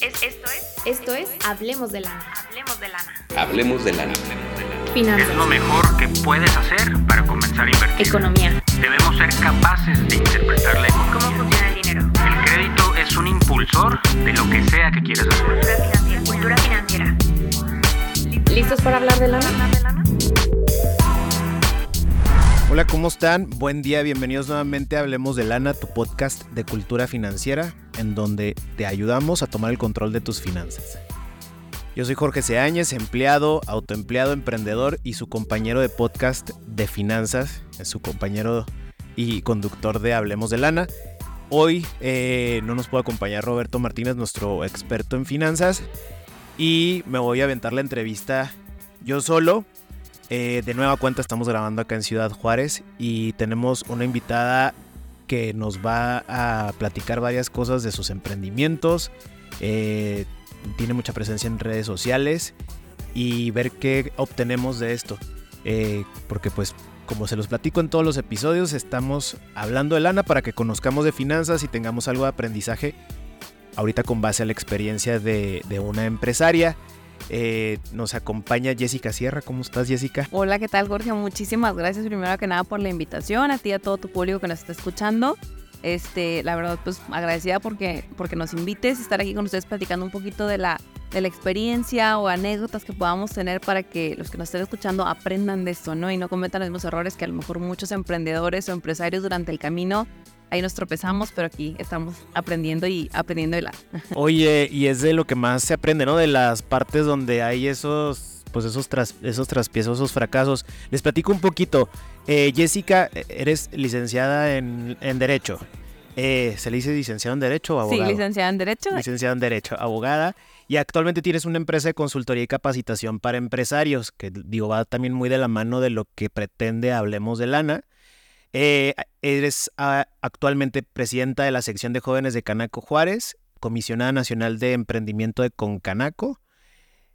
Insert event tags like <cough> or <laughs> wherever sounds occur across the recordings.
esto es. Esto es Hablemos de lana. Hablemos de lana. Hablemos de lana. Finanzas. Es lo mejor que puedes hacer para comenzar a invertir. Economía. Debemos ser capaces de interpretar la economía. ¿Cómo funciona el dinero? El crédito es un impulsor de lo que sea que quieras hacer. Cultura financiera. Cultura financiera. ¿Listos para hablar de lana? Hola, ¿cómo están? Buen día, bienvenidos nuevamente a Hablemos de Lana, tu podcast de cultura financiera, en donde te ayudamos a tomar el control de tus finanzas. Yo soy Jorge Seáñez, empleado, autoempleado, emprendedor y su compañero de podcast de finanzas, es su compañero y conductor de Hablemos de Lana. Hoy eh, no nos puede acompañar Roberto Martínez, nuestro experto en finanzas, y me voy a aventar la entrevista yo solo. Eh, de nueva cuenta estamos grabando acá en Ciudad Juárez y tenemos una invitada que nos va a platicar varias cosas de sus emprendimientos. Eh, tiene mucha presencia en redes sociales y ver qué obtenemos de esto. Eh, porque pues como se los platico en todos los episodios, estamos hablando de lana para que conozcamos de finanzas y tengamos algo de aprendizaje. Ahorita con base a la experiencia de, de una empresaria. Eh, nos acompaña Jessica Sierra. ¿Cómo estás, Jessica? Hola, ¿qué tal, Jorge? Muchísimas gracias primero que nada por la invitación, a ti y a todo tu público que nos está escuchando. Este, la verdad, pues agradecida porque, porque nos invites a estar aquí con ustedes platicando un poquito de la, de la experiencia o anécdotas que podamos tener para que los que nos estén escuchando aprendan de esto, ¿no? Y no cometan los mismos errores que a lo mejor muchos emprendedores o empresarios durante el camino ahí nos tropezamos, pero aquí estamos aprendiendo y aprendiendo de la. <laughs> Oye, y es de lo que más se aprende, ¿no? De las partes donde hay esos, pues esos, tras, esos traspiezos, esos fracasos. Les platico un poquito. Eh, Jessica, eres licenciada en, en Derecho. Eh, ¿Se le dice licenciada en Derecho o abogado? Sí, licenciada en Derecho. Licenciada en Derecho, abogada. Y actualmente tienes una empresa de consultoría y capacitación para empresarios, que digo, va también muy de la mano de lo que pretende Hablemos de Lana. Eh, eres ah, actualmente presidenta de la sección de jóvenes de Canaco Juárez, comisionada nacional de emprendimiento de Concanaco.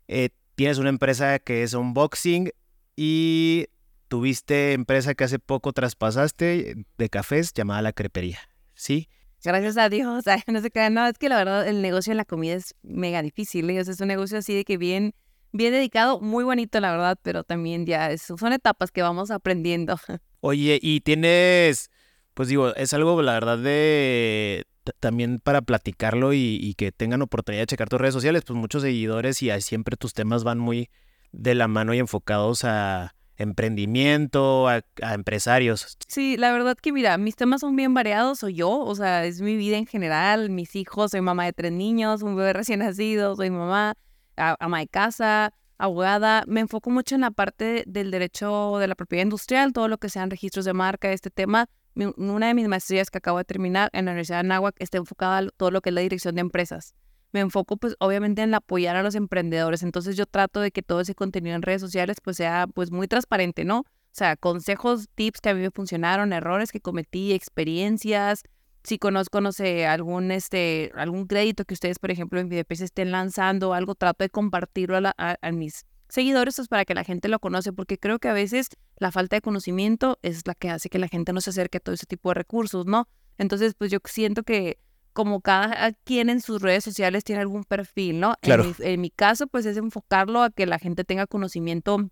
Eh, tienes una empresa que es unboxing y tuviste empresa que hace poco traspasaste de cafés llamada La Crepería, ¿sí? Gracias a Dios, <laughs> no se crean, no, es que la verdad el negocio en la comida es mega difícil, ¿eh? es un negocio así de que bien, bien dedicado, muy bonito la verdad, pero también ya es- son etapas que vamos aprendiendo. <laughs> Oye, y tienes, pues digo, es algo, la verdad, de también para platicarlo y, que tengan oportunidad de checar tus redes sociales, pues muchos seguidores y siempre tus temas van muy de la mano y enfocados a emprendimiento, a, a empresarios. Sí, la verdad que mira, mis temas son bien variados, soy yo, o sea, es mi vida en general, mis hijos, soy mamá de tres niños, un bebé recién nacido, soy mamá, ama de casa, abogada, me enfoco mucho en la parte del derecho de la propiedad industrial, todo lo que sean registros de marca, este tema. Una de mis maestrías que acabo de terminar en la Universidad de Anáhuac está enfocada a todo lo que es la dirección de empresas. Me enfoco pues obviamente en apoyar a los emprendedores, entonces yo trato de que todo ese contenido en redes sociales pues sea pues muy transparente, ¿no? O sea, consejos, tips que a mí me funcionaron, errores que cometí, experiencias. Si conozco, no sé, algún, este, algún crédito que ustedes, por ejemplo, en VDPs estén lanzando, algo, trato de compartirlo a, la- a- a mis seguidores pues, para que la gente lo conoce, porque creo que a veces la falta de conocimiento es la que hace que la gente no se acerque a todo ese tipo de recursos, ¿no? Entonces, pues yo siento que como cada quien en sus redes sociales tiene algún perfil, ¿no? Claro. En mi, en mi caso, pues es enfocarlo a que la gente tenga conocimiento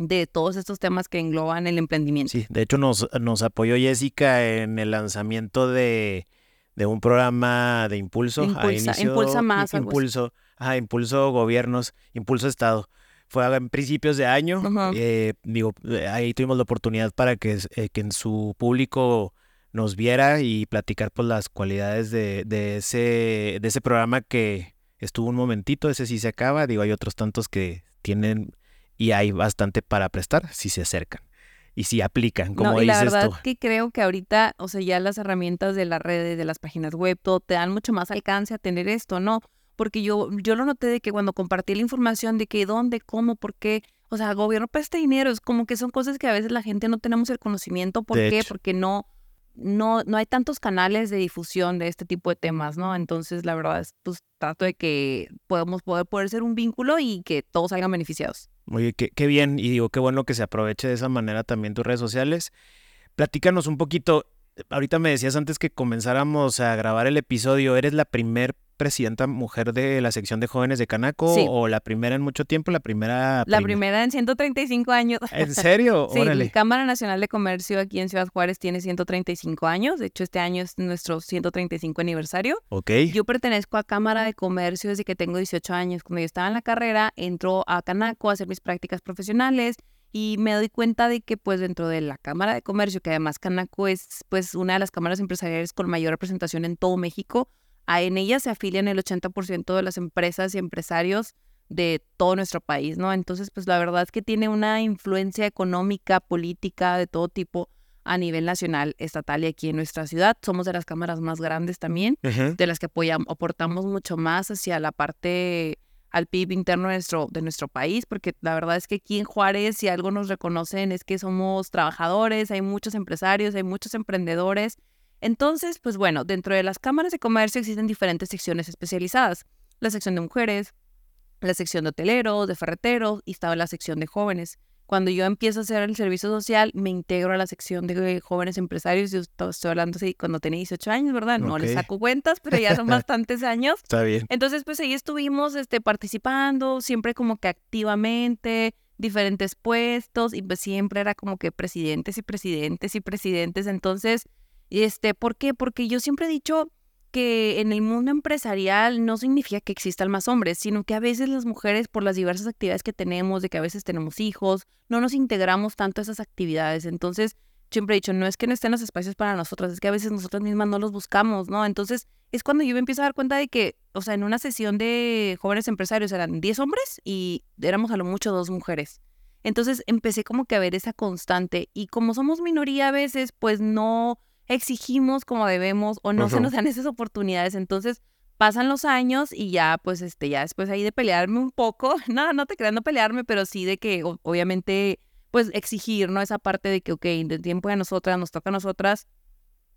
de todos estos temas que engloban el emprendimiento. Sí, de hecho nos, nos apoyó Jessica en el lanzamiento de, de un programa de impulso. Impulsa- inicio- Impulsa Más. Impulso, ajá, Impulso Gobiernos, Impulso Estado. Fue en principios de año. Eh, digo, eh, ahí tuvimos la oportunidad para que, eh, que en su público nos viera y platicar pues las cualidades de, de ese, de ese programa que estuvo un momentito, ese sí se acaba. Digo, hay otros tantos que tienen y hay bastante para prestar si se acercan y si aplican, como no, y la dices verdad tú. que creo que ahorita, o sea, ya las herramientas de las redes, de las páginas web, todo te dan mucho más alcance a tener esto, ¿no? Porque yo, yo lo noté de que cuando compartí la información de que dónde, cómo, por qué, o sea, gobierno presta dinero, es como que son cosas que a veces la gente no tenemos el conocimiento, ¿por De qué? hecho. Porque no, no, no hay tantos canales de difusión de este tipo de temas, ¿no? Entonces, la verdad es, pues, trato de que podamos poder, poder ser un vínculo y que todos salgan beneficiados. Oye, qué, qué bien, y digo, qué bueno que se aproveche de esa manera también tus redes sociales. Platícanos un poquito, ahorita me decías antes que comenzáramos a grabar el episodio, eres la primer presidenta mujer de la sección de jóvenes de Canaco Sí. o la primera en mucho tiempo, la primera. La prim- primera en 135 años. ¿En serio? <laughs> Sí, la. Cámara Nacional de Comercio aquí en Ciudad Juárez tiene 135 años. De hecho, este año es nuestro 135 aniversario. Ok. Yo pertenezco a Cámara de Comercio desde que tengo 18 años. Cuando yo estaba en la carrera, entro a Canaco a hacer mis prácticas profesionales y me doy cuenta de que pues dentro de la Cámara de Comercio, que además Canaco es pues una de las cámaras empresariales con mayor representación en todo México, a- en ella se afilian el 80% de las empresas y empresarios de todo nuestro país, ¿no? Entonces, pues la verdad es que tiene una influencia económica, política, de todo tipo a nivel nacional, estatal y aquí en nuestra ciudad. Somos de las cámaras más grandes también de las que apoyamos, aportamos mucho más hacia la parte al PIB interno de nuestro, de nuestro país, porque la verdad es que aquí en Juárez, si algo nos reconocen es que somos trabajadores, hay muchos empresarios, hay muchos emprendedores. Entonces, pues bueno, dentro de las cámaras de comercio existen diferentes secciones especializadas. La sección de mujeres, la sección de hoteleros, de ferreteros y estaba la sección de jóvenes. Cuando yo empiezo a hacer el servicio social, me integro a la sección de jóvenes empresarios. Yo esto- estoy hablando así cuando tenía 18 años, ¿verdad? No les Ok. saco cuentas, pero ya son <laughs> bastantes años. Está bien. Entonces, pues ahí estuvimos este, participando, siempre como que activamente, diferentes puestos, y pues siempre era como que presidentes y presidentes y presidentes. Entonces, este, ¿por qué? Porque yo siempre he dicho que en el mundo empresarial no significa que existan más hombres, sino que a veces las mujeres, por las diversas actividades que tenemos, de que a veces tenemos hijos, no nos integramos tanto a esas actividades. Entonces, siempre he dicho, no es que no estén los espacios para nosotras, es que a veces nosotras mismas no los buscamos, ¿no? Entonces, es cuando yo me empiezo a dar cuenta de que, o sea, en una sesión de jóvenes empresarios eran 10 hombres y éramos a lo mucho dos mujeres. Entonces empecé como que a ver esa constante y como somos minoría a veces, pues no exigimos como debemos o no se nos dan esas oportunidades. Entonces pasan los años y ya, pues, este, ya después ahí de pelearme un poco, <laughs> no, no te creas no pelearme, pero sí de que o- obviamente, pues exigir, ¿no? Esa parte de que, ok, del tiempo de nosotras, nos toca a nosotras,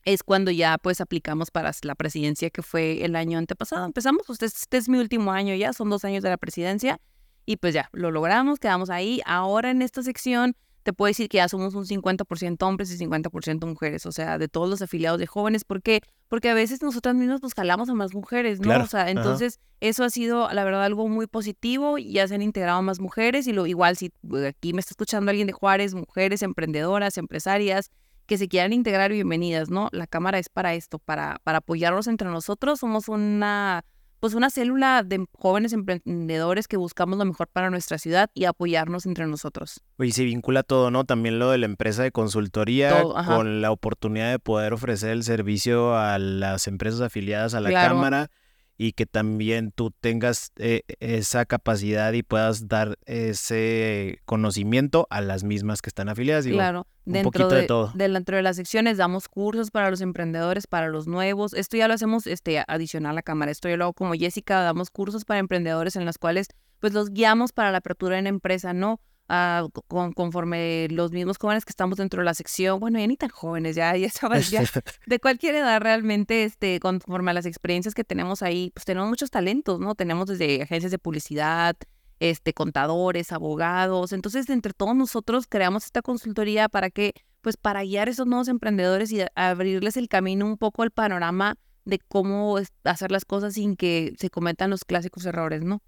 es cuando ya pues aplicamos para la presidencia que fue el año antepasado. Empezamos, pues este es mi último año ya, son dos años de la presidencia y pues ya, lo logramos, quedamos ahí. Ahora en esta sección te puedo decir que ya somos un 50% hombres y 50% mujeres, o sea, de todos los afiliados de jóvenes. ¿Por qué? Porque a veces nosotras mismas pues jalamos a más mujeres, ¿no? Claro, O sea, ajá. entonces eso ha sido, la verdad, algo muy positivo. Ya se han integrado más mujeres y lo igual si eh, aquí me está escuchando alguien de Juárez, mujeres emprendedoras, empresarias, que se quieran integrar, bienvenidas, ¿no? La cámara es para esto, para, para apoyarnos entre nosotros. Somos una, pues una célula de jóvenes emprendedores que buscamos lo mejor para nuestra ciudad y apoyarnos entre nosotros. Oye, se vincula todo, ¿no? También lo de la empresa de consultoría Todo, con la oportunidad de poder ofrecer el servicio a las empresas afiliadas a la Claro. Cámara y que también tú tengas eh, esa capacidad y puedas dar ese conocimiento a las mismas que están afiliadas. Digo, claro, un dentro poquito de de, todo. dentro de las secciones damos cursos para los emprendedores, para los nuevos. Esto ya lo hacemos este, adicional a la cámara. Esto yo lo hago como Jessica, damos cursos para emprendedores en los cuales pues los guiamos para la apertura de una empresa, ¿no? Ah, con, conforme los mismos jóvenes que estamos dentro de la sección, bueno, ya ni tan jóvenes, ya, ya <laughs> sabes, ya <laughs> de cualquier edad realmente, este, conforme a las experiencias que tenemos ahí, pues tenemos muchos talentos, ¿no? Tenemos desde agencias de publicidad, este, contadores, abogados. Entonces, entre todos nosotros creamos esta consultoría para que, pues, para guiar a esos nuevos emprendedores y abrirles el camino un poco al panorama de cómo hacer las cosas sin que se cometan los clásicos errores, ¿no?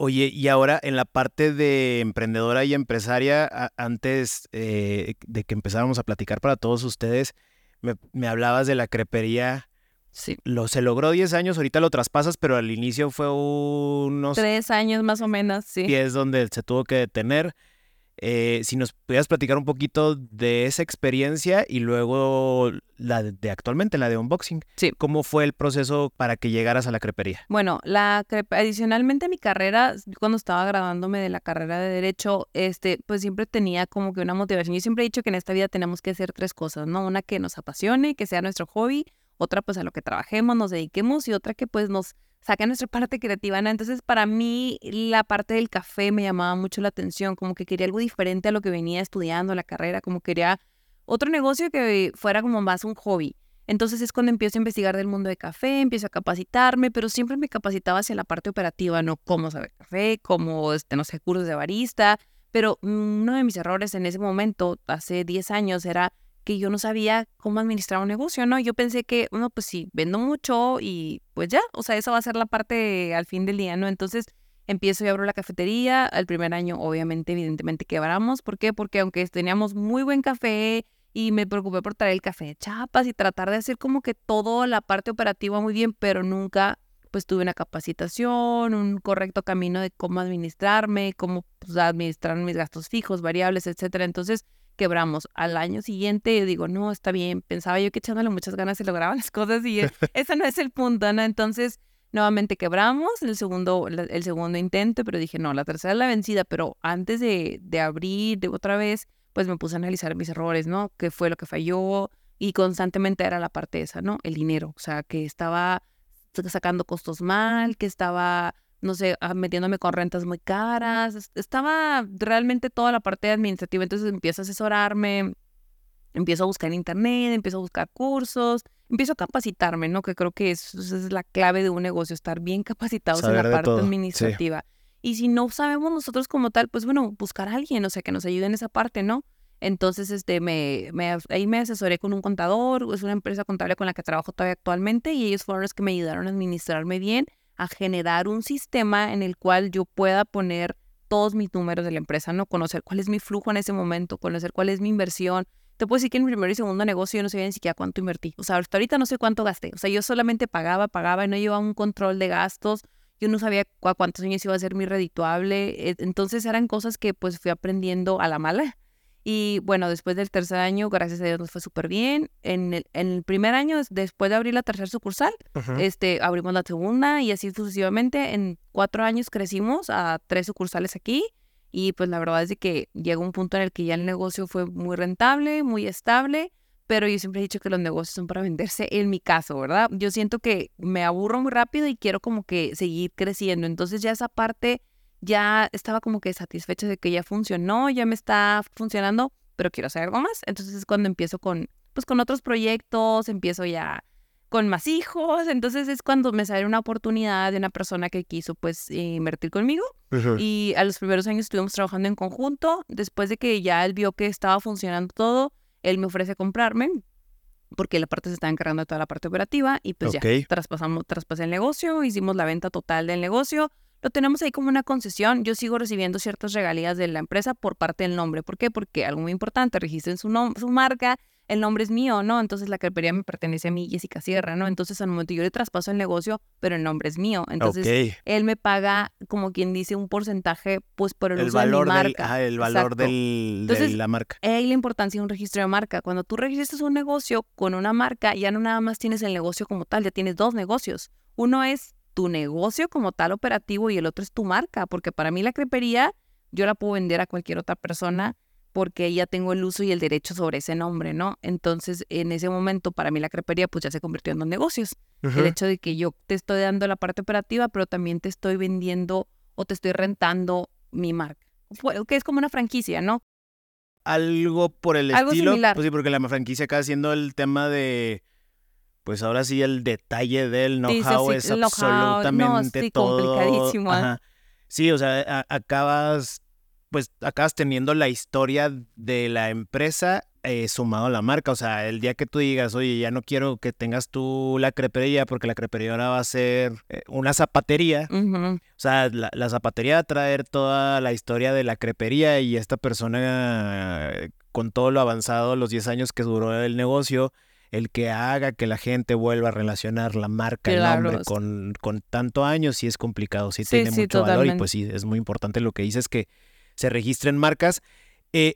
Oye, y ahora en la parte de emprendedora y empresaria, a- antes eh, de que empezáramos a platicar para todos ustedes, me, me hablabas de la crepería. Sí. Lo, se logró 10 años, ahorita lo traspasas, pero al inicio fue unos Tres años más o menos, sí. pies donde se tuvo que detener. Eh, si nos pudieras platicar un poquito de esa experiencia y luego la de, actualmente, la de unboxing. Sí. ¿Cómo fue el proceso para que llegaras a la crepería? Bueno, la crepe- adicionalmente a mi carrera, cuando estaba graduándome de la carrera de derecho, este, pues siempre tenía como que una motivación. Yo siempre he dicho que en esta vida tenemos que hacer tres cosas, ¿no? Una que nos apasione, que sea nuestro hobby, otra pues a lo que trabajemos, nos dediquemos y otra que pues nos saque nuestra parte creativa, ¿no? Entonces para mí la parte del café me llamaba mucho la atención, como que quería algo diferente a lo que venía estudiando la carrera, como quería otro negocio que fuera como más un hobby. Entonces es cuando empiezo a investigar del mundo de café, empiezo a capacitarme, pero siempre me capacitaba hacia la parte operativa, no cómo saber café, cómo, este, no sé, cursos de barista. Pero mm, uno de mis errores en ese momento, hace 10 años, era que yo no sabía cómo administrar un negocio, ¿no? Yo pensé que, bueno, pues sí, vendo mucho y pues ya, o sea, eso va a ser la parte al fin del día, ¿no? Entonces empiezo y abro la cafetería. El primer año, obviamente, evidentemente quebramos. ¿Por qué? Porque aunque teníamos muy buen café y me preocupé por traer el café de chapas y tratar de hacer como que toda la parte operativa muy bien, pero nunca pues tuve una capacitación, un correcto camino de cómo administrarme, cómo pues, administrar mis gastos fijos, variables, etcétera. Entonces quebramos. Al año siguiente digo, no, está bien. Pensaba yo que echándole muchas ganas se lograban <laughs> las cosas y <laughs> ese no es el punto, ¿no? Entonces nuevamente quebramos el segundo, el segundo intento, pero dije, no, la tercera es la vencida. Pero antes de, de abrir de otra vez, pues me puse a analizar mis errores, ¿no? ¿Qué fue lo que falló? Y constantemente era la parte esa, ¿no? El dinero. O sea, que estaba sacando costos mal, que estaba, no sé, ah, metiéndome con rentas muy caras. Estaba realmente toda la parte administrativa. Entonces empiezo a asesorarme, empiezo a buscar en internet, empiezo a buscar cursos, empiezo a capacitarme, ¿no? Que creo que eso, es la clave de un negocio, estar bien capacitados en la parte administrativa. Y si no sabemos nosotros como tal, pues bueno, buscar a alguien, o sea, que nos ayude en esa parte, ¿no? Entonces, este, me, me, ahí me asesoré con un contador, es una empresa contable con la que trabajo todavía actualmente y ellos fueron los que me ayudaron a administrarme bien, a generar un sistema en el cual yo pueda poner todos mis números de la empresa, ¿no? Conocer cuál es mi flujo en ese momento, conocer cuál es mi inversión. Te puedo decir que en mi primer y segundo negocio yo no sabía ni siquiera cuánto invertí. O sea, hasta ahorita no sé cuánto gasté. O sea, yo solamente pagaba, pagaba y no llevaba un control de gastos. Yo no sabía a cuántos años iba a ser mi redituable. E, entonces eran cosas que pues fui aprendiendo a la mala y bueno, después del tercer año, gracias a Dios nos fue súper bien. En el, en el, primer año, después de abrir la tercera sucursal, este, abrimos la segunda y así sucesivamente. En cuatro años crecimos a tres sucursales aquí. Y pues la verdad es de que llegó un punto en el que ya el negocio fue muy rentable, muy estable. Pero yo siempre he dicho que los negocios son para venderse, en mi caso, ¿verdad? Yo siento que me aburro muy rápido y quiero como que seguir creciendo. Entonces ya esa parte ya estaba como que satisfecha de que ya funcionó, ya me está funcionando, pero quiero hacer algo más. Entonces es cuando empiezo con, pues con otros proyectos, empiezo ya con más hijos, entonces es cuando me sale una oportunidad de una persona que quiso pues invertir conmigo. Y a los primeros años estuvimos trabajando en conjunto, después de que ya él vio que estaba funcionando todo, él me ofrece comprarme porque la parte se está encargando de toda la parte operativa. Y pues ya traspasamos, traspasé el negocio, hicimos la venta total del negocio, lo tenemos ahí como una concesión. Yo sigo recibiendo ciertas regalías de la empresa por parte del nombre. ¿Por qué? Porque algo muy importante, registren su, su marca, el nombre es mío, ¿no? Entonces la crepería me pertenece a mí, Jessica Sierra, ¿no? Entonces al momento yo le traspaso el negocio, pero el nombre es mío. Entonces él me paga, como quien dice, un porcentaje, pues por el, uso valor de mi marca. el valor del, de la marca. Hay la importancia de un registro de marca. Cuando tú registras un negocio con una marca, ya no nada más tienes el negocio como tal, ya tienes dos negocios. Uno es tu negocio como tal operativo y el otro es tu marca, porque para mí la crepería yo la puedo vender a cualquier otra persona porque ya tengo el uso y el derecho sobre ese nombre, ¿no? Entonces, en ese momento, para mí la crepería pues ya se convirtió en dos negocios. El hecho de que yo te estoy dando la parte operativa, pero también te estoy vendiendo o te estoy rentando mi marca, que es como una franquicia, ¿no? Algo por el Algo estilo. Similar. Pues sí, porque la franquicia acá haciendo el tema de pues ahora sí el detalle del know-how es absolutamente no, todo. Complicadísimo. Sí, o sea, acabas, pues acabas teniendo la historia de la empresa eh, sumado a la marca. O sea, el día que tú digas, oye, ya no quiero que tengas tú la crepería porque la crepería ahora va a ser eh, una zapatería. O sea, la, la, zapatería va a traer toda la historia de la crepería y esta persona con todo lo avanzado, los 10 años que duró el negocio, el que haga que la gente vuelva a relacionar la marca, el nombre con, con tanto años, sí es complicado, sí, tiene mucho valor y pues sí, es muy importante lo que dices que se registren marcas. Eh,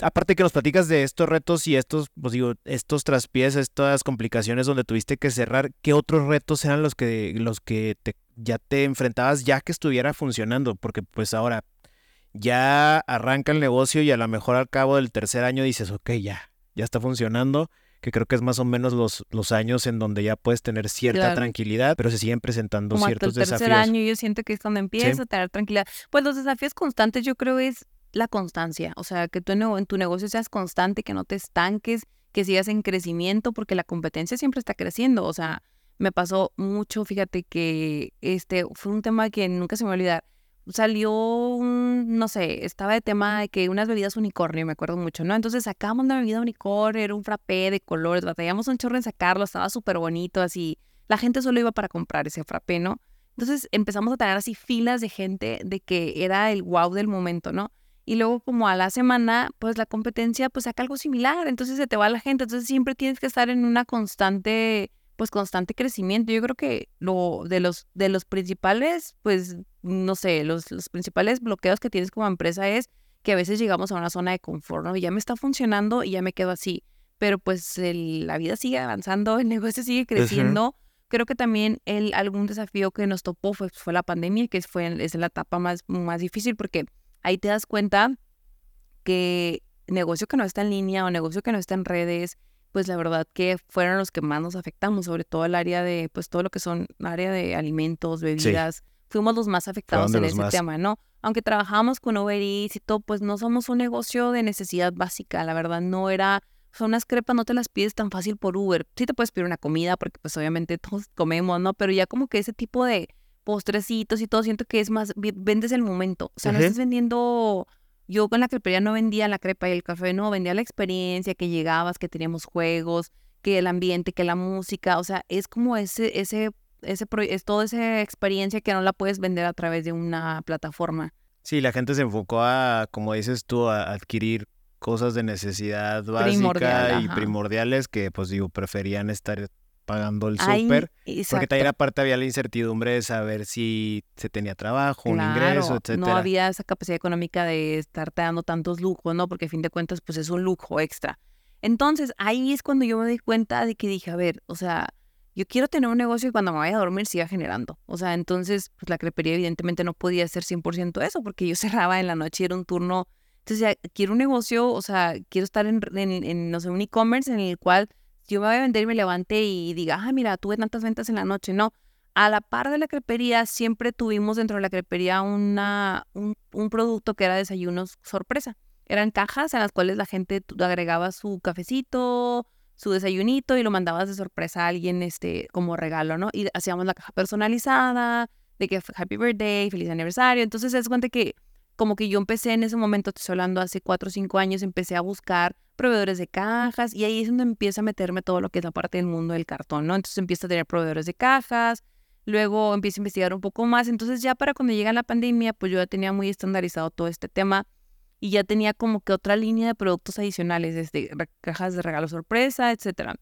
aparte que nos platicas de estos retos y estos, pues digo, estos traspiés, estas complicaciones donde tuviste que cerrar, ¿qué otros retos eran los que, los que te, ya te enfrentabas ya que estuviera funcionando? Porque pues ahora ya arranca el negocio y a lo mejor al cabo del tercer año dices, ok, ya, ya está funcionando que creo que es más o menos los, los años en donde ya puedes tener cierta tranquilidad, pero se siguen presentando Como ciertos hasta el tercer año yo siento que es cuando empieza a tener tranquilidad. Pues los desafíos constantes yo creo es la constancia, o sea, que tú en, tu negocio seas constante, que no te estanques, que sigas en crecimiento, porque la competencia siempre está creciendo, o sea, me pasó mucho, fíjate que este fue un tema que nunca se me va a olvidar salió un, no sé, estaba de tema de que unas bebidas unicornio, me acuerdo mucho, ¿no? Entonces sacamos una bebida unicornio, era un frappé de colores, batallamos un chorro en sacarlo, estaba súper bonito, así. La gente solo iba para comprar ese frappé, ¿no? Entonces empezamos a tener así filas de gente de que era el wow del momento, ¿no? Y luego como a la semana, pues la competencia pues saca algo similar, entonces se te va la gente, entonces siempre tienes que estar en una constante pues constante crecimiento. Yo creo que lo de los de los principales, pues no sé, los, los principales bloqueos que tienes como empresa es que a veces llegamos a una zona de confort, ¿no? Y ya me está funcionando y ya me quedo así. Pero pues la vida sigue avanzando, el <laughs> negocio sigue creciendo. Creo que también el, algún desafío que nos topó fue, fue la pandemia, que fue, es la etapa más, más difícil porque ahí te das cuenta que negocio que no está en línea o negocio que no está en redes, pues la verdad que fueron los que más nos afectamos, sobre todo el área de, pues todo lo que son área de alimentos, bebidas, fuimos los más afectados en ese tema, ¿no? Aunque trabajamos con Uber Eats y todo, pues no somos un negocio de necesidad básica, la verdad no era, son unas crepas no te las pides tan fácil por Uber, sí te puedes pedir una comida porque pues obviamente <laughs> todos comemos, ¿no? Pero ya como que ese tipo de postrecitos y todo, siento que es más, vendes el momento, o sea, no estás vendiendo yo con la crepería no vendía la crepa y el café, no, vendía la experiencia, que llegabas, que teníamos juegos, que el ambiente, que la música, o sea, es como ese, ese, ese, es toda esa experiencia que no la puedes vender a través de una plataforma. Sí, la gente se enfocó a, como dices tú, a adquirir cosas de necesidad básica y primordiales que, pues digo, preferían estar pagando el súper. Porque también aparte había la incertidumbre de saber si se tenía trabajo, un ingreso, etcétera. No había esa capacidad económica de estarte dando tantos lujos, ¿no? Porque a fin de cuentas, pues es un lujo extra. Entonces, ahí es cuando yo me di cuenta de que dije, a ver, o sea, yo quiero tener un negocio y cuando me vaya a dormir siga generando. O sea, entonces, pues la crepería evidentemente no podía ser 100% eso, porque yo <laughs> cerraba en la noche y era un turno. Entonces, ya, quiero un negocio, o sea, quiero estar en, en no sé, un e-commerce en el cual yo me voy a vender y me levante y diga, ah, mira, tuve tantas ventas en la noche. No, a la par de la crepería, siempre tuvimos dentro de la crepería una, un, producto que era desayunos sorpresa. Eran cajas en las cuales la gente agregaba su cafecito, su desayunito y lo mandabas de sorpresa a alguien este, como regalo, ¿no? Y hacíamos la caja personalizada, de que happy birthday, feliz aniversario. Entonces es cuenta que como que yo empecé en ese momento, estoy hablando hace cuatro o cinco años, empecé a buscar proveedores de cajas y ahí es donde empieza a meterme todo lo que es la parte del mundo del cartón, ¿no? Entonces empiezo a tener proveedores de cajas, luego empiezo a investigar un poco más, entonces ya para cuando llega la pandemia, pues yo ya tenía muy estandarizado todo este tema y ya tenía como que otra línea de productos adicionales, desde cajas de regalo sorpresa, etcétera.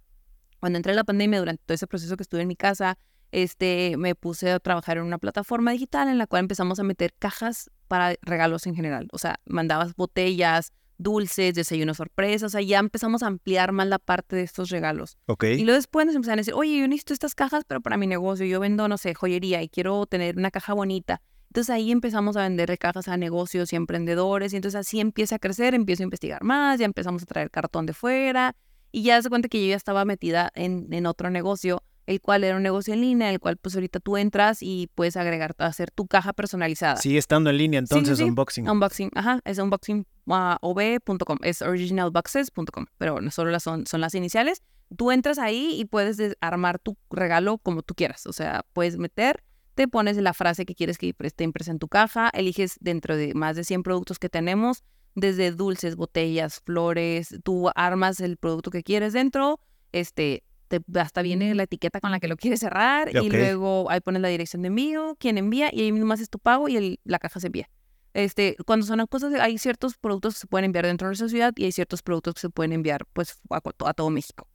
Cuando entré en la pandemia, durante todo ese proceso que estuve en mi casa, este, me puse a trabajar en una plataforma digital en la cual empezamos a meter cajas para regalos en general. O sea, mandabas botellas, dulces, desayunos sorpresas, o sea, ya empezamos a ampliar más la parte de estos regalos. Ok. Y luego después nos empezaron a decir, oye, yo necesito estas cajas, pero para mi negocio, yo vendo, no sé, joyería y quiero tener una caja bonita. Entonces ahí empezamos a vender cajas a negocios y emprendedores y entonces así empieza a crecer, empiezo a investigar más, ya empezamos a traer cartón de fuera y ya se cuenta que yo ya estaba metida en, en otro negocio el cual era un negocio en línea, el cual pues ahorita tú entras y puedes agregar, hacer tu caja personalizada. Sigue estando en línea entonces, unboxing. Unboxing, ajá, es unboxingov.com, es originalboxes.com, pero no solo las son, son las iniciales. Tú entras ahí y puedes armar tu regalo como tú quieras, o sea, puedes meter, te pones la frase que quieres que esté impresa en tu caja, eliges dentro de más de 100 productos que tenemos, desde dulces, botellas, flores, tú armas el producto que quieres dentro, este, te, hasta viene la etiqueta con la que lo quieres cerrar y luego ahí pones la dirección de envío, quién envía y ahí mismo haces tu pago y la caja se envía. Este, cuando son cosas, hay ciertos productos que se pueden enviar dentro de nuestra ciudad y hay ciertos productos que se pueden enviar pues a, todo México.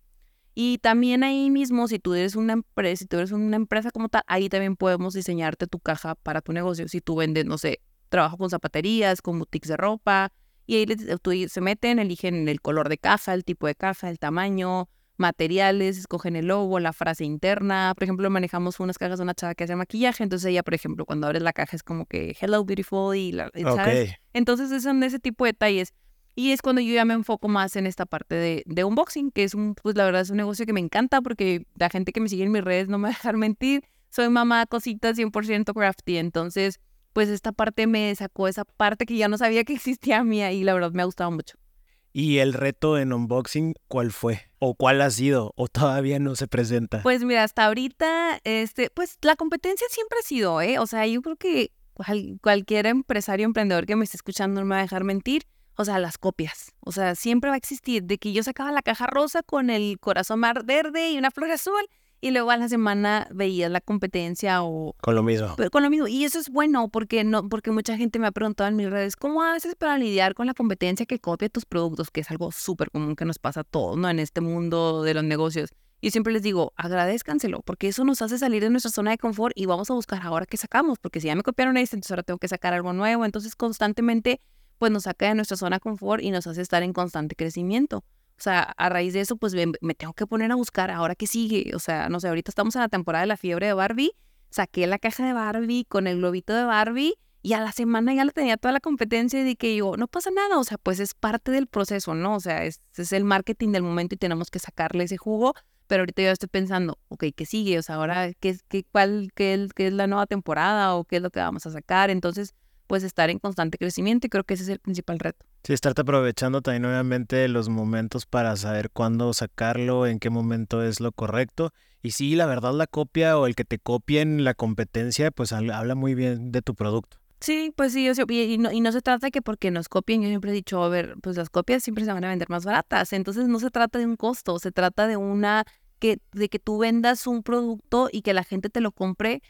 Y también ahí mismo, si tú eres una empresa, si tú eres una empresa como tal, ahí también podemos diseñarte tu caja para tu negocio. Si tú vendes, no sé, trabajo con zapaterías, con boutiques de ropa, y ahí se meten, eligen el color de caja, el tipo de caja, el tamaño, materiales, escogen el logo, la frase interna. Por ejemplo, manejamos unas cajas de una chava que hace maquillaje, entonces ella, por ejemplo, cuando abres la caja es como que hello beautiful y la, ¿sabes? Entonces son ese tipo de detalles. Y es cuando yo ya me enfoco más en esta parte de, de, unboxing, que es un, pues la verdad es un negocio que me encanta porque la gente que me sigue en mis redes no me va a dejar mentir. Soy mamá cositas 100% crafty, entonces pues esta parte me sacó esa parte que ya no sabía que existía mía y la verdad me ha gustado mucho. ¿Y el reto en unboxing cuál fue? ¿O cuál ha sido? ¿O todavía no se presenta? Pues mira, hasta ahorita, este, pues la competencia siempre ha sido, ¿eh? O sea, yo creo que cual- cualquier empresario, emprendedor que me esté escuchando no me va a dejar mentir. O sea, las copias. O sea, siempre va a existir. De que yo sacaba la caja rosa con el corazón mar verde y una flor azul. Y luego a la semana veías la competencia o, Con lo mismo. con lo mismo, y eso es bueno porque no, porque mucha gente me ha preguntado en mis redes, ¿cómo haces para lidiar con la competencia que copia tus productos? Que es algo súper común que nos pasa a todos, ¿no? En este mundo de los negocios. Y siempre les digo, agradezcanselo, porque eso nos hace salir de nuestra zona de confort y vamos a buscar ahora qué sacamos, porque si ya me copiaron esto, entonces ahora tengo que sacar algo nuevo. Entonces constantemente, pues nos saca de nuestra zona de confort y nos hace estar en constante crecimiento. O sea, a raíz de eso, pues me, me tengo que poner a buscar ahora qué sigue. O sea, no sé, ahorita estamos en la temporada de la fiebre de Barbie saqué la caja de Barbie con el globito de Barbie y a la semana ya la tenía toda la competencia y de que yo, no pasa nada, o sea, pues es parte del proceso, ¿no? O sea, es, es el marketing del momento y tenemos que sacarle ese jugo, pero ahorita yo estoy pensando, ok, ¿qué sigue? O sea, ahora, ¿qué, qué, cuál, qué es la nueva temporada o qué es lo que vamos a sacar? Entonces, pues estar en constante crecimiento y creo que ese es el principal reto. Sí, estarte aprovechando también obviamente los momentos para saber cuándo sacarlo, en qué momento es lo correcto. Y sí, la verdad la copia o el que te copien la competencia, pues habla muy bien de tu producto. Sí, pues sí, o sea, y, y no, y no se trata de que porque nos copien, yo siempre he dicho, a ver, pues las copias siempre se van a vender más baratas, entonces no se trata de un costo, se trata de una, que, de que tú vendas un producto y que la gente te lo compre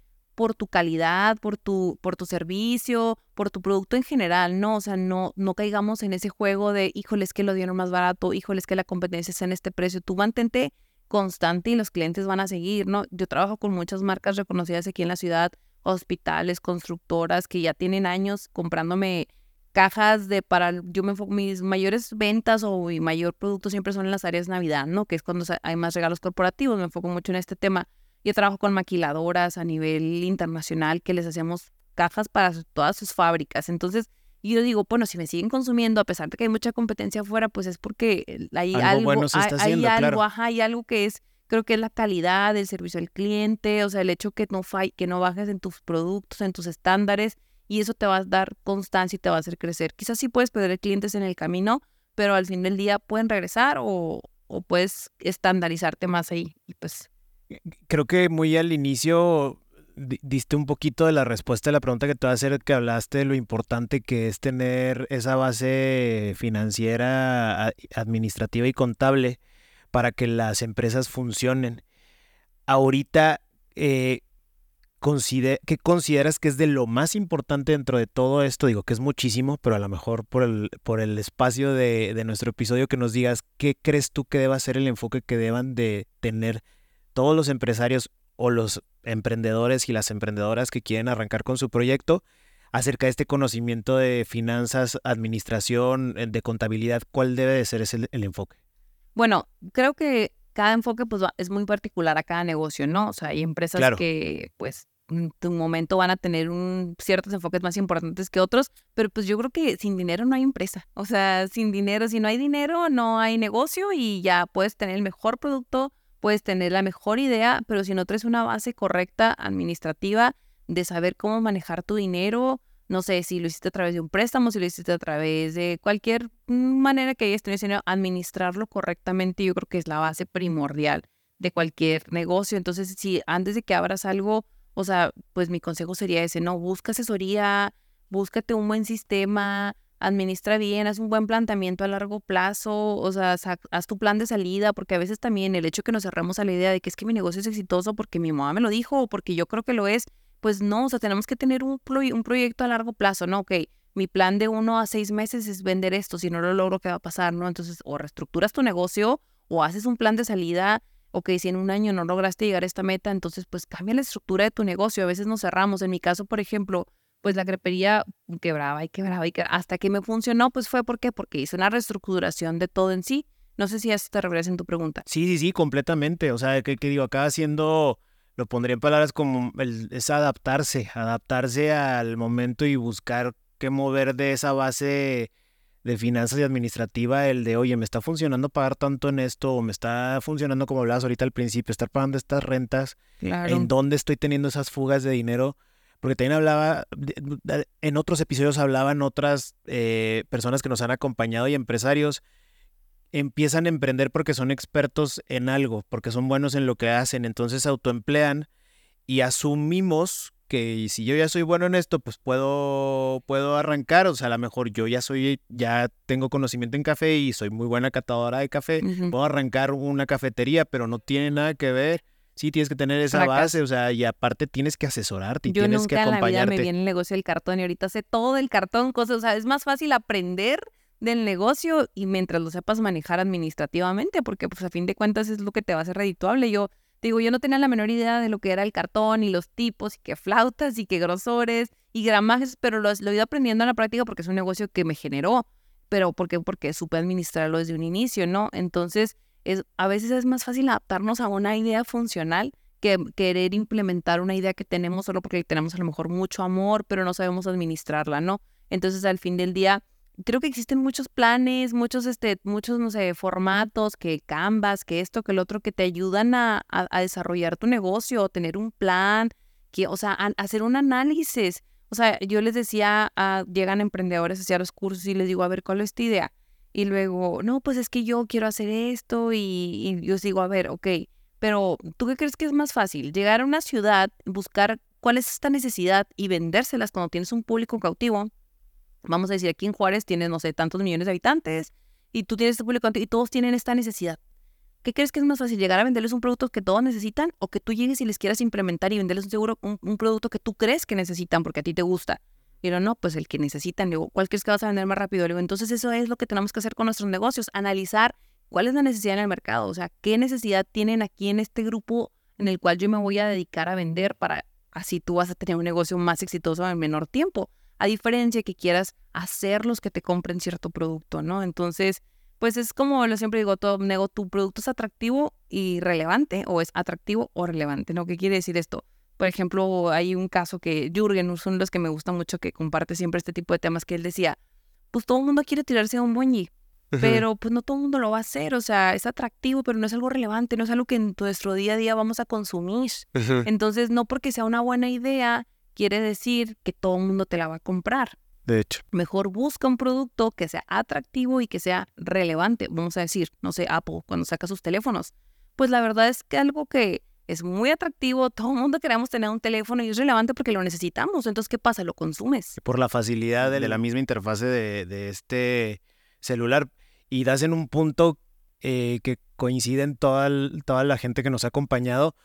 por tu calidad, por tu, por tu servicio, por tu producto en general, ¿no? O sea, no, no caigamos en ese juego de, híjoles que lo dieron más barato, híjoles que la competencia está en este precio, tú mantente constante y los clientes van a seguir, ¿no? Yo trabajo con muchas marcas reconocidas aquí en la ciudad, hospitales, constructoras que ya tienen años comprándome cajas de para yo me mis mayores ventas o mi mayor producto siempre son en las áreas Navidad, ¿no? Que es cuando hay más regalos corporativos, me enfoco mucho en este tema. Yo trabajo con maquiladoras a nivel internacional que les hacemos cajas para todas sus fábricas. Entonces, yo digo, bueno, si me siguen consumiendo a pesar de que hay mucha competencia afuera, pues es porque el- hay Algo algo, bueno se hay, está hay haciendo, algo, claro. ajá, hay algo que es creo que es la calidad del servicio al cliente, o sea, el hecho que no que no bajes en tus productos, en tus estándares, y eso te va a dar constancia y te va a hacer crecer. Quizás sí puedes perder clientes en el camino, pero al fin del día pueden regresar o, o puedes estandarizarte más ahí. Y pues, Creo que muy al inicio di- diste un poquito de la respuesta a la pregunta que te voy a hacer, que hablaste de lo importante que es tener esa base financiera, administrativa y contable para que las empresas funcionen. Ahorita, eh, ¿qué consideras que es de lo más importante dentro de todo esto? Digo que es muchísimo, pero a lo mejor por el, por el espacio de, de nuestro episodio que nos digas, ¿qué crees tú que deba ser el enfoque que deban de tener todos los empresarios o los emprendedores y las emprendedoras que quieren arrancar con su proyecto acerca de este conocimiento de finanzas, administración, eh, de contabilidad? ¿Cuál debe de ser ese el, enfoque? bueno, creo que cada enfoque pues es muy particular a cada negocio, ¿no? O sea, hay empresas Claro. que pues en tu momento van a tener un, ciertos enfoques más importantes que otros, pero pues yo creo que sin dinero no hay empresa. O sea, sin dinero, si no hay dinero, no hay negocio y ya puedes tener el mejor producto, puedes tener la mejor idea, pero si no traes una base correcta administrativa de saber cómo manejar tu dinero, no sé si lo hiciste a través de un préstamo, si lo hiciste a través de cualquier manera que hayas tenido administrarlo correctamente, yo creo que es la base primordial de cualquier negocio. Entonces, si antes de que abras algo, o sea, pues mi consejo sería ese, no, busca asesoría, búscate un buen sistema, administra bien, haz un buen planteamiento a largo plazo, o sea, haz tu plan de salida, porque a veces también el hecho que nos cerramos a la idea de que es que mi negocio es exitoso porque mi mamá me lo dijo o porque yo creo que lo es, pues no, o sea, tenemos que tener un, un proyecto a largo plazo, ¿no? Ok, mi plan de uno a seis meses es vender esto, si no lo logro, ¿qué va a pasar, no? Entonces, o reestructuras tu negocio o haces un plan de salida, ok, si en un año no lograste llegar a esta meta, entonces pues cambia la estructura de tu negocio, a veces nos cerramos, en mi caso, por ejemplo, pues la crepería quebraba y quebraba y quebraba, hasta que me funcionó, pues fue, ¿por qué? Porque hice una reestructuración de todo en sí. No sé si a eso te refieres en tu pregunta. Sí, sí, sí, completamente. O sea, que, que digo, acá haciendo, lo pondría en palabras como el- es adaptarse, adaptarse al momento y buscar qué mover de esa base de finanzas y administrativa, el de, oye, me está funcionando pagar tanto en esto, o me está funcionando, como hablabas ahorita al principio, estar pagando estas rentas, Claro. en dónde estoy teniendo esas fugas de dinero. Porque también hablaba, en otros episodios hablaban otras eh, personas que nos han acompañado y empresarios, empiezan a emprender porque son expertos en algo, porque son buenos en lo que hacen, entonces autoemplean y asumimos que si yo ya soy bueno en esto, pues puedo, puedo arrancar. O sea, a lo mejor yo ya soy, ya tengo conocimiento en café y soy muy buena catadora de café. Puedo arrancar una cafetería, pero no tiene nada que ver. Sí, tienes que tener esa base, o sea, y aparte tienes que asesorarte y tienes que acompañarte. en la vida me viene el negocio del cartón y ahorita sé todo el cartón, cosas, o sea, es más fácil aprender del negocio y mientras lo sepas manejar administrativamente, porque pues a fin de cuentas es lo que te va a hacer redituable. Yo digo, yo no tenía la menor idea de lo que era el cartón y los tipos y qué flautas y qué grosores y gramajes, pero lo, lo he ido aprendiendo en la práctica porque es un negocio que me generó, pero porque porque supe administrarlo desde un inicio, ¿no? Entonces, es a veces es más fácil adaptarnos a una idea funcional que querer implementar una idea que tenemos solo porque tenemos a lo mejor mucho amor, pero no sabemos administrarla, ¿no? Entonces, al fin del día, creo que existen muchos planes, muchos, este, muchos, no sé, formatos, que Canvas, que esto, que el otro, que te ayudan a, desarrollar tu negocio, tener un plan, que, o sea, hacer un análisis. O sea, yo les decía, a, llegan emprendedores hacia los cursos y les digo, a ver, ¿cuál es tu idea? Y luego, no, pues es que yo quiero hacer esto y, y yo digo, a ver, ok, pero ¿tú qué crees que es más fácil? Llegar a una ciudad, buscar cuál es esta necesidad y vendérselas cuando tienes un público cautivo vamos a decir, aquí en Juárez tienes, no sé, tantos millones de habitantes y tú tienes este público y todos tienen esta necesidad. ¿Qué crees que es más fácil, llegar a venderles un producto que todos necesitan o que tú llegues y les quieras implementar y venderles un seguro, un, producto que tú crees que necesitan porque a ti te gusta? Y no, no, pues el que necesitan. Digo, ¿cuál crees que vas a vender más rápido? Entonces eso es lo que tenemos que hacer con nuestros negocios, analizar cuál es la necesidad en el mercado, o sea, qué necesidad tienen aquí en este grupo en el cual yo me voy a dedicar a vender para así tú vas a tener un negocio más exitoso en menor tiempo a diferencia que quieras hacerlos que te compren cierto producto, ¿no? Entonces, pues es como lo siempre digo, todo, nego, tu producto es atractivo y relevante, o es atractivo o relevante, ¿no? ¿Qué quiere decir esto? Por ejemplo, hay un caso que Jürgen, son los que me gusta mucho, que comparte siempre este tipo de temas, que él decía, pues todo el mundo quiere tirarse a un boñi, pero pues no todo el mundo lo va a hacer, o sea, es atractivo, pero no es algo relevante, no es algo que en nuestro día a día vamos a consumir. Entonces, no porque sea una buena idea, quiere decir que todo el mundo te la va a comprar. De hecho. Mejor busca un producto que sea atractivo y que sea relevante. Vamos a decir, no sé, Apple, cuando saca sus teléfonos. Pues la verdad es que algo que es muy atractivo, todo el mundo queremos tener un teléfono y es relevante porque lo necesitamos. Entonces, ¿qué pasa? Lo consumes. Por la facilidad de la misma interfase de, este celular. Y das en un punto eh, que coincide en toda, toda la gente que nos ha acompañado.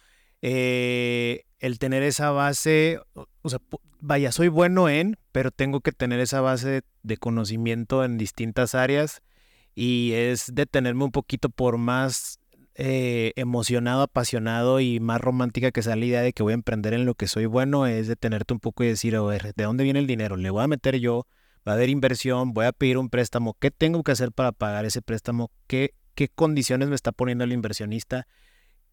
Eh, el tener esa base, o sea, vaya, soy bueno en, pero tengo que tener esa base de conocimiento en distintas áreas y es detenerme un poquito por más eh, emocionado, apasionado y más romántica que sea la idea de que voy a emprender en lo que soy bueno, es detenerte un poco y decir, a ver, ¿de dónde viene el dinero? ¿Le voy a meter yo? ¿Va a haber inversión? ¿Voy a pedir un préstamo? ¿Qué tengo que hacer para pagar ese préstamo? ¿Qué, qué condiciones me está poniendo el inversionista?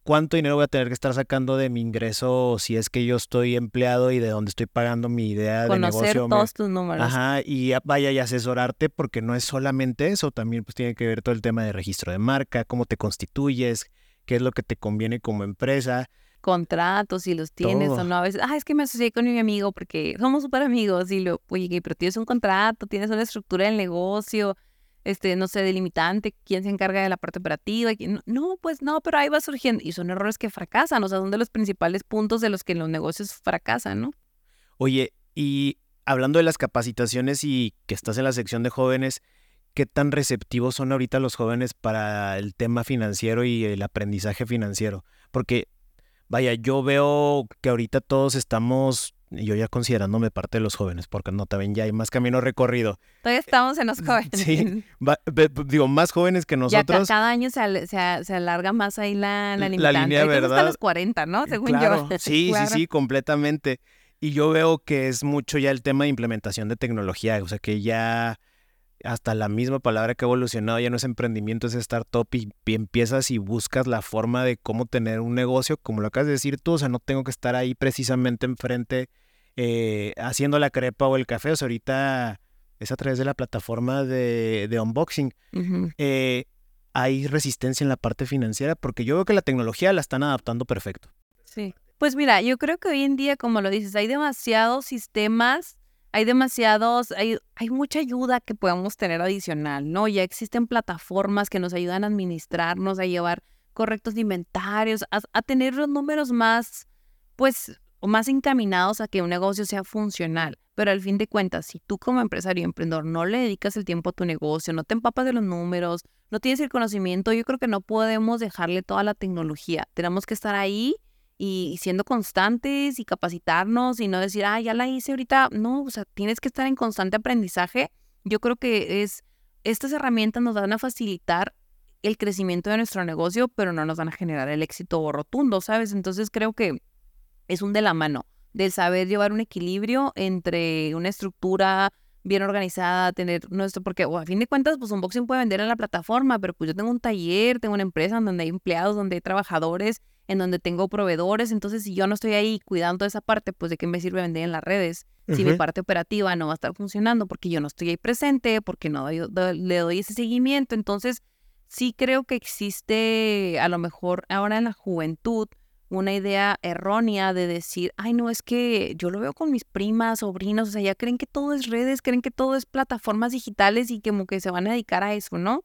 Cuánto dinero voy a tener que estar sacando de mi ingreso si es que yo estoy empleado y de dónde estoy pagando mi idea de negocio. Conocer todos tus números. Ajá, y vaya y asesorarte porque no es solamente eso, también pues tiene que ver todo el tema de registro de marca, cómo te constituyes, qué es lo que te conviene como empresa. Contratos, si los tienes o no. A veces, ah, es que me asocié con mi amigo porque somos súper amigos. Y lo, oye, pero tienes un contrato, tienes una estructura del negocio este, no sé, delimitante, quién se encarga de la parte operativa, no, pues no, pero ahí va surgiendo. Y son errores que fracasan, o sea, son de los principales puntos de los que los negocios fracasan, ¿no? Oye, y hablando de las capacitaciones y que estás en la sección de jóvenes, ¿qué tan receptivos son ahorita los jóvenes para el tema financiero y el aprendizaje financiero? Porque, vaya, yo veo que ahorita todos estamos yo ya considerándome parte de los jóvenes, porque no, también ya hay más camino recorrido. Todavía estamos en los jóvenes. Sí, <laughs> digo, más jóvenes que nosotros. Ya cada año se, se, alarga más ahí la, la. La línea, ¿verdad? Hasta los 40, ¿no? Según yo. <laughs> Sí, sí, sí, completamente. Y yo veo que es mucho ya el tema de implementación de tecnología, o sea, que ya hasta la misma palabra que ha evolucionado ya no es emprendimiento, es startup y, empiezas y buscas la forma de cómo tener un negocio, como lo acabas de decir tú, o sea, no tengo que estar ahí precisamente enfrente eh, haciendo la crepa o el café. O sea, ahorita es a través de la plataforma de, unboxing. Eh, hay resistencia en la parte financiera porque yo veo que la tecnología la están adaptando perfecto. Sí. Pues mira, yo creo que hoy en día, como lo dices, hay demasiados sistemas, hay demasiados, hay, hay mucha ayuda que podemos tener adicional, ¿no? Ya existen plataformas que nos ayudan a administrarnos, a llevar correctos inventarios, a tener los números más, pues, o más encaminados a que un negocio sea funcional. Pero al fin de cuentas, si tú como empresario y emprendedor no le dedicas el tiempo a tu negocio, no te empapas de los números, no tienes el conocimiento, yo creo que no podemos dejarle toda la tecnología. Tenemos que estar ahí y siendo constantes y capacitarnos y no decir, ah, ya la hice ahorita. No, o sea, tienes que estar en constante aprendizaje. Yo creo que es, estas herramientas nos van a facilitar el crecimiento de nuestro negocio, pero no nos van a generar el éxito rotundo, ¿sabes? Entonces creo que es un de la mano del saber llevar un equilibrio entre una estructura bien organizada, tener nuestro, porque a fin de cuentas, pues unboxing puede vender en la plataforma, pero pues yo tengo un taller, tengo una empresa en donde hay empleados, donde hay trabajadores, en donde tengo proveedores, entonces si yo no estoy ahí cuidando esa parte, pues de qué me sirve vender en las redes, si mi parte operativa no va a estar funcionando porque yo no estoy ahí presente, porque no le doy ese seguimiento, entonces sí creo que existe a lo mejor ahora en la juventud, una idea errónea de decir, ay, no, es que yo lo veo con mis primas, sobrinos, o sea, ya creen que todo es redes, creen que todo es plataformas digitales y como que se van a dedicar a eso, ¿no?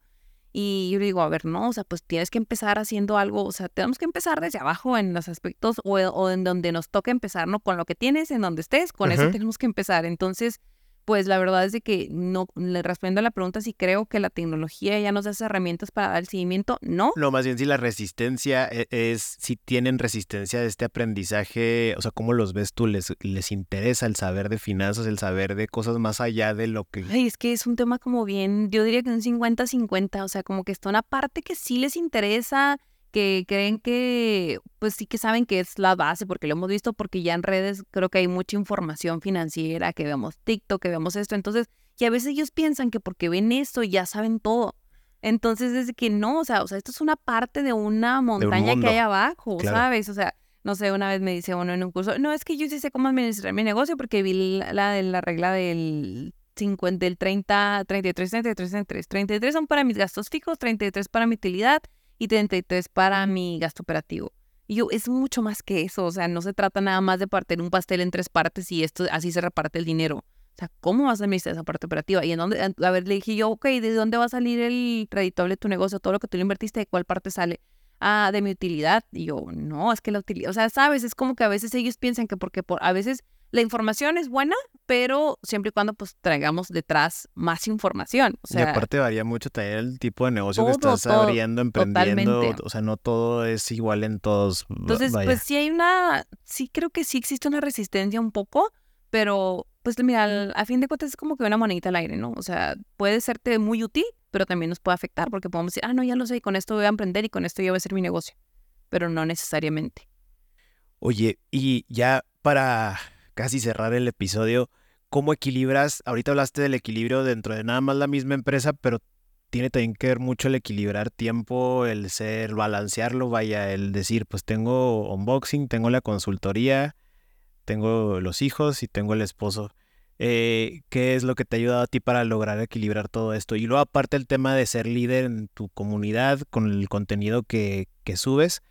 Y yo digo, a ver, no, o sea, pues tienes que empezar haciendo algo, o sea, tenemos que empezar desde abajo en los aspectos o, en donde nos toca empezar, ¿no? Con lo que tienes, en donde estés, con eso tenemos que empezar. Entonces, pues la verdad es de que no le respondo a la pregunta si creo que la tecnología ya nos da herramientas para dar el seguimiento, no. No, más bien si la resistencia e, es, si tienen resistencia de este aprendizaje, o sea, ¿cómo los ves tú? ¿Les, les interesa el saber de finanzas, el saber de cosas más allá de lo que... Ay, es que es un tema como bien, yo diría que un 50-50, o sea, como que está una parte que sí les interesa, que creen que, pues sí que saben que es la base, porque lo hemos visto, porque ya en redes creo que hay mucha información financiera, que vemos TikTok, que vemos esto, entonces, y a veces ellos piensan que porque ven esto ya saben todo. Entonces, es que no, o sea, o sea, esto es una parte de una montaña que hay abajo, ¿sabes? O sea, no sé, una vez me dice uno en un curso, no, es que yo sí sé cómo administrar mi negocio porque vi la, de la regla del 50, del 30, 33, 33, 33. 33 son para mis gastos fijos, 33 para mi utilidad, y 33 para mi gasto operativo. Y yo, es mucho más que eso, o sea, no se trata nada más de partir un pastel en tres partes y esto así se reparte el dinero. O sea, ¿cómo vas a administrar esa parte operativa? Y en dónde, a ver, le dije yo, ok, ¿de dónde va a salir el reditable de tu negocio? Todo lo que tú le invertiste, ¿de cuál parte sale? Ah, de mi utilidad. Y yo, no, es que la utilidad, o sea, sabes, es como que a veces ellos piensan que porque por, a veces la información es buena, pero siempre y cuando pues traigamos detrás más información. O sea, y aparte varía mucho también el tipo de negocio que estás abriendo, emprendiendo. O sea, no todo es igual en todos. Entonces, pues sí hay una, sí creo que sí existe una resistencia un poco, pero pues mira, a fin de cuentas es como que una monedita al aire, ¿no? O sea, puede serte muy útil, pero también nos puede afectar porque podemos decir, ah, no, ya lo sé, y con esto voy a emprender y con esto ya voy a ser mi negocio. Pero no necesariamente. Oye, y ya para casi cerrar el episodio, ¿cómo equilibras? Ahorita hablaste del equilibrio dentro de nada más la misma empresa, pero tiene también que ver mucho el equilibrar tiempo, el ser, balancearlo, vaya, el decir, pues tengo unboxing, tengo la consultoría, tengo los hijos y tengo el esposo. Eh, ¿Qué es lo que te ha ayudado a ti para lograr equilibrar todo esto? Y luego aparte el tema de ser líder en tu comunidad con el contenido que, que subes,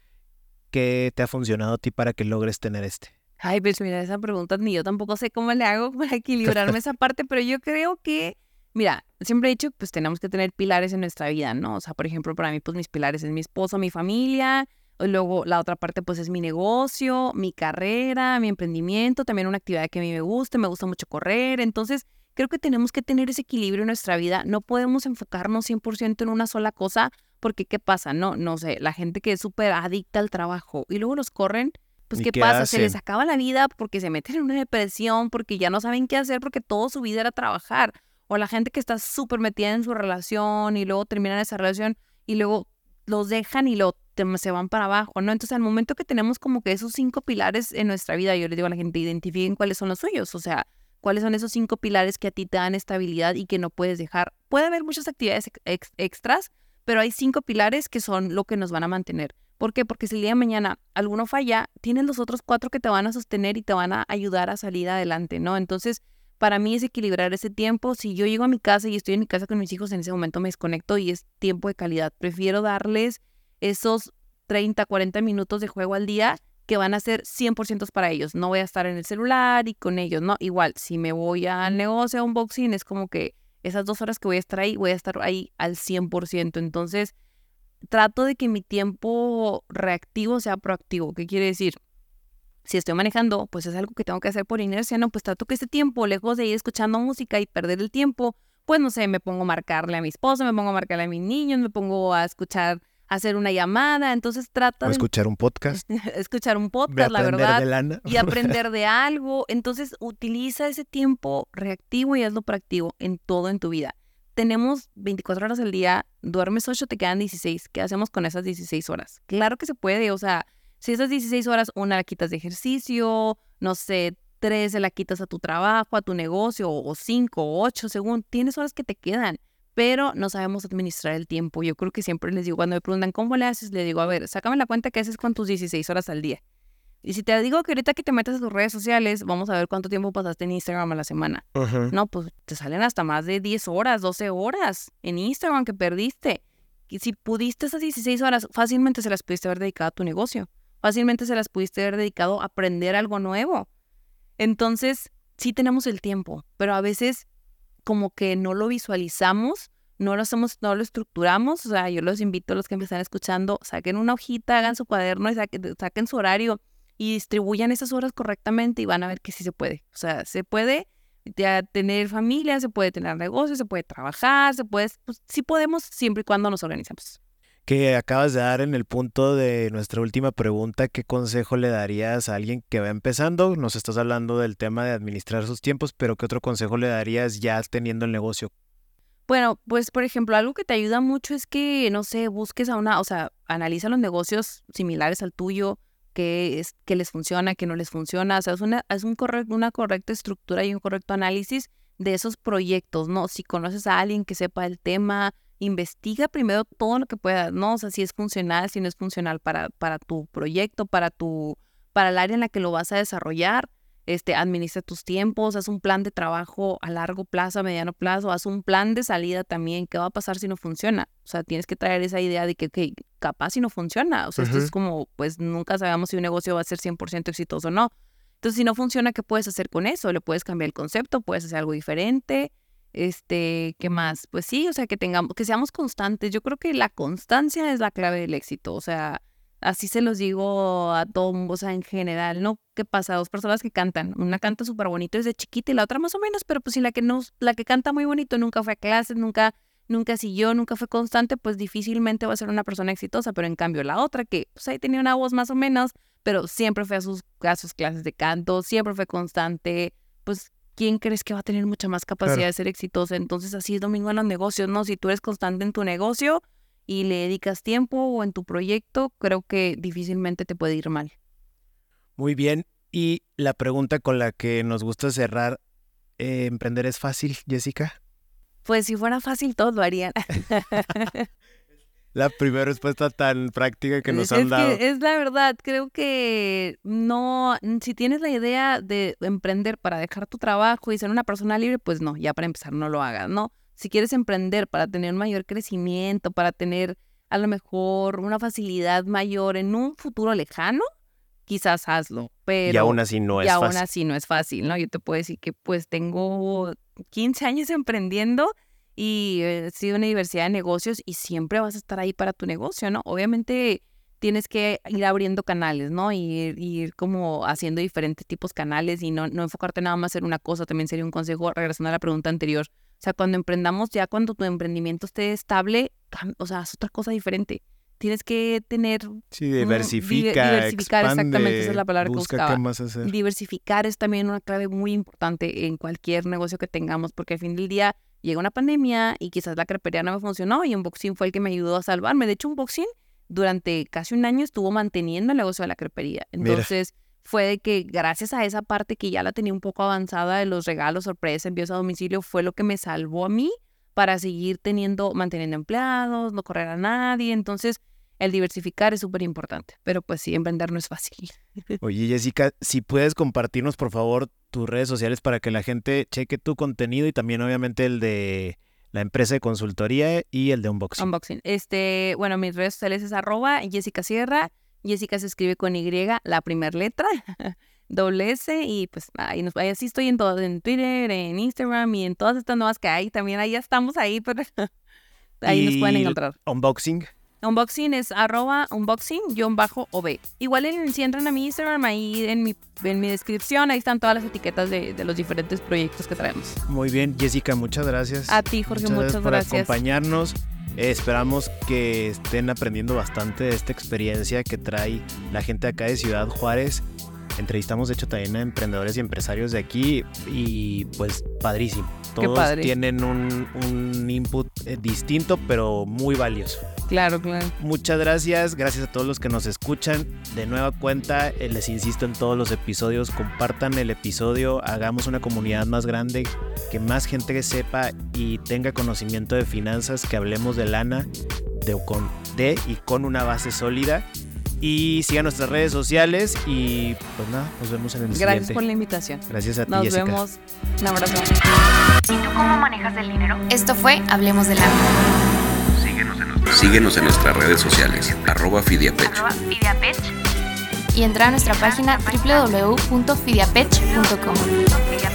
¿qué te ha funcionado a ti para que logres tener este? Ay, pues mira, esa pregunta ni yo tampoco sé cómo le hago para equilibrarme esa parte, pero yo creo que, mira, siempre he dicho, pues tenemos que tener pilares en nuestra vida, ¿no? O sea, por ejemplo, para mí, pues mis pilares es mi esposo, mi familia, luego la otra parte, pues es mi negocio, mi carrera, mi emprendimiento, también una actividad que a mí me gusta, me gusta mucho correr, entonces creo que tenemos que tener ese equilibrio en nuestra vida, no podemos enfocarnos 100% en una sola cosa, porque ¿qué pasa? No, no sé, la gente que es súper adicta al trabajo y luego los corren, pues ¿qué, pasa? Se les acaba la vida porque se meten en una depresión, porque ya no saben qué hacer, porque toda su vida era trabajar. O la gente que está súper metida en su relación y luego terminan esa relación y luego los dejan y lo, se van para abajo, ¿no? Entonces, al momento que tenemos como que esos cinco pilares en nuestra vida, yo les digo a la gente, identifiquen cuáles son los suyos, o sea, cuáles son esos cinco pilares que a ti te dan estabilidad y que no puedes dejar. Puede haber muchas actividades extras, pero hay cinco pilares que son lo que nos van a mantener. ¿Por qué? Porque si el día de mañana alguno falla, tienes los otros cuatro que te van a sostener y te van a ayudar a salir adelante, ¿no? Entonces, para mí es equilibrar ese tiempo. Si yo llego a mi casa y estoy en mi casa con mis hijos, en ese momento me desconecto y es tiempo de calidad. Prefiero darles esos 30, 40 minutos de juego al día que van a ser 100% para ellos. No voy a estar en el celular y con ellos, ¿no? Igual, si me voy al negocio, a unboxing, es como que esas dos horas que voy a estar ahí, voy a estar ahí al 100%. Entonces, trato de que mi tiempo reactivo sea proactivo. ¿Qué quiere decir? Si estoy manejando, pues es algo que tengo que hacer por inercia, no, pues trato que ese tiempo, lejos de ir escuchando música y perder el tiempo, pues no sé, me pongo a marcarle a mi esposo, me pongo a marcarle a mis niños, me pongo a escuchar, a hacer una llamada, entonces trata O de escuchar un podcast. <laughs> escuchar un podcast, la verdad, de lana. y <laughs> aprender de algo. Entonces, utiliza ese tiempo reactivo y hazlo proactivo en todo en tu vida. Tenemos 24 horas al día, duermes 8, te quedan 16. ¿Qué hacemos con esas 16 horas? Claro que se puede, o sea, si esas 16 horas, una la quitas de ejercicio, no sé, tres se la quitas a tu trabajo, a tu negocio, o cinco, o ocho, según, tienes horas que te quedan, pero no sabemos administrar el tiempo. Yo creo que siempre les digo, cuando me preguntan cómo le haces, le digo, a ver, sácame la cuenta que haces con tus 16 horas al día. Y si te digo que ahorita que te metas a tus redes sociales, vamos a ver cuánto tiempo pasaste en Instagram a la semana. No, pues te salen hasta más de 10 horas, 12 horas en Instagram que perdiste. Y si pudiste esas 16 horas, fácilmente se las pudiste haber dedicado a tu negocio. Fácilmente se las pudiste haber dedicado a aprender algo nuevo. Entonces, sí tenemos el tiempo, pero a veces como que no lo visualizamos, no lo hacemos, no lo estructuramos. O sea, yo los invito a los que me están escuchando, saquen una hojita, hagan su cuaderno y saquen, saquen su horario y distribuyan esas horas correctamente y van a ver que sí se puede. O sea, se puede ya tener familia, se puede tener negocios, se puede trabajar, se puede, pues sí podemos siempre y cuando nos organizamos. Que acabas de dar en el punto de nuestra última pregunta, ¿qué consejo le darías a alguien que va empezando? Nos estás hablando del tema de administrar sus tiempos, pero ¿qué otro consejo le darías ya teniendo el negocio? Bueno, pues por ejemplo, algo que te ayuda mucho es que, no sé, busques a una, o sea, analiza los negocios similares al tuyo, qué es, qué les funciona, qué no les funciona, o sea, es una, es un una correcta estructura y un correcto análisis de esos proyectos, ¿no? Si conoces a alguien que sepa el tema, investiga primero todo lo que puedas, ¿no? O sea, si es funcional, si no es funcional para, para tu proyecto, para tu, para el área en la que lo vas a desarrollar. Este, administra tus tiempos, haz un plan de trabajo a largo plazo, a mediano plazo, haz un plan de salida también. ¿Qué va a pasar si no funciona? O sea, tienes que traer esa idea de que, ok, capaz si no funciona. O sea, esto es como, pues nunca sabemos si un negocio va a ser 100% exitoso o no. Entonces, si no funciona, ¿qué puedes hacer con eso? Le puedes cambiar el concepto, puedes hacer algo diferente. Este, ¿qué más? Pues sí, o sea, que tengamos, que seamos constantes. Yo creo que la constancia es la clave del éxito. O sea, así se los digo a todo mundo, o sea, en general, ¿no? ¿Qué pasa? Dos personas que cantan. Una canta súper bonito desde chiquita y la otra más o menos, pero pues si la que no, la que canta muy bonito nunca fue a clases, nunca, nunca siguió, nunca fue constante, pues difícilmente va a ser una persona exitosa. Pero en cambio, la otra que, pues ahí tenía una voz más o menos, pero siempre fue a sus, a sus clases de canto, siempre fue constante, pues ¿quién crees que va a tener mucha más capacidad Claro. de ser exitosa? Entonces así es domingo en los negocios, ¿no? Si tú eres constante en tu negocio y le dedicas tiempo o en tu proyecto, creo que difícilmente te puede ir mal. Muy bien. Y la pregunta con la que nos gusta cerrar, eh, ¿emprender es fácil, Jessica? Pues si fuera fácil, todos lo harían. <laughs> La primera respuesta tan práctica que nos es han dado. que es la verdad, creo que no, si tienes la idea de emprender para dejar tu trabajo y ser una persona libre, pues no, ya para empezar no lo hagas, ¿no? Si quieres emprender para tener un mayor crecimiento, para tener a lo mejor una facilidad mayor en un futuro lejano, quizás hazlo, pero y aún así no y es aún fácil. así no es fácil, ¿no? Yo te puedo decir que pues tengo 15 años emprendiendo y he sido una diversidad de negocios y siempre vas a estar ahí para tu negocio, ¿no? Obviamente tienes que ir abriendo canales, ¿no? Y ir, ir como haciendo diferentes tipos de canales y no, no enfocarte nada más en una cosa, también sería un consejo, regresando a la pregunta anterior. O sea, cuando emprendamos, ya cuando tu emprendimiento esté estable, o sea, es otra cosa diferente. Tienes que tener Sí, diver- diversifica, diversificar, exactamente, esa es la palabra que busca buscaba. qué más hacer. Diversificar es también una clave muy importante en cualquier negocio que tengamos, porque al fin del día llega una pandemia y quizás la crepería no me funcionó y Unboxing fue el que me ayudó a salvarme. De hecho, Unboxing durante casi un año estuvo manteniendo el negocio de la crepería. Mira. Fue de que gracias a esa parte que ya la tenía un poco avanzada de los regalos, sorpresa, envíos a domicilio, fue lo que me salvó a mí para seguir teniendo, manteniendo empleados, no correr a nadie. Entonces, el diversificar es súper importante. Pero pues sí, emprender no es fácil. <laughs> Oye, Jessica, si puedes compartirnos, por favor, tus redes sociales para que la gente cheque tu contenido y también, obviamente, el de la empresa de consultoría y el de unboxing. Unboxing. Este, bueno, mis redes sociales es arroba Jessica Sierra. Jessica se escribe con Y, la primera letra, <laughs> doble S, y pues ahí, nos, ahí así estoy en todo, en Twitter, en Instagram y en todas estas nuevas que hay. También ahí estamos ahí, <laughs> pero ahí nos pueden encontrar. Unboxing. Unboxing es arroba unboxing-ob. Igual en, si entran a mi Instagram, ahí en mi, en mi descripción, ahí están todas las etiquetas de, de los diferentes proyectos que traemos. Muy bien, Jessica, muchas gracias. A ti, Jorge, muchas, por gracias. acompañarnos. Eh, esperamos que estén aprendiendo bastante de esta experiencia que trae la gente acá de Ciudad Juárez. Entrevistamos de hecho también a emprendedores y empresarios de aquí y pues padrísimo. Todos padre. tienen un, un input eh, distinto pero muy valioso. Claro, claro. Muchas gracias, gracias a todos los que nos escuchan. De nueva cuenta, eh, les insisto en todos los episodios, compartan el episodio, hagamos una comunidad más grande, que más gente sepa y tenga conocimiento de finanzas, que hablemos de lana, de, con, de y con una base sólida. Y sigan nuestras redes sociales y pues nada, nos vemos en el Gracias siguiente. por la invitación. Gracias a ti, Nos Jessica. vemos. Un abrazo. ¿Y tú cómo manejas el dinero? Esto fue Hablemos de la Síguenos en nuestras Síguenos en nuestras redes sociales, arroba Fidiapech. Arroba Fidiapech. y entra a nuestra página www.fidiapech.com. Fidiapech.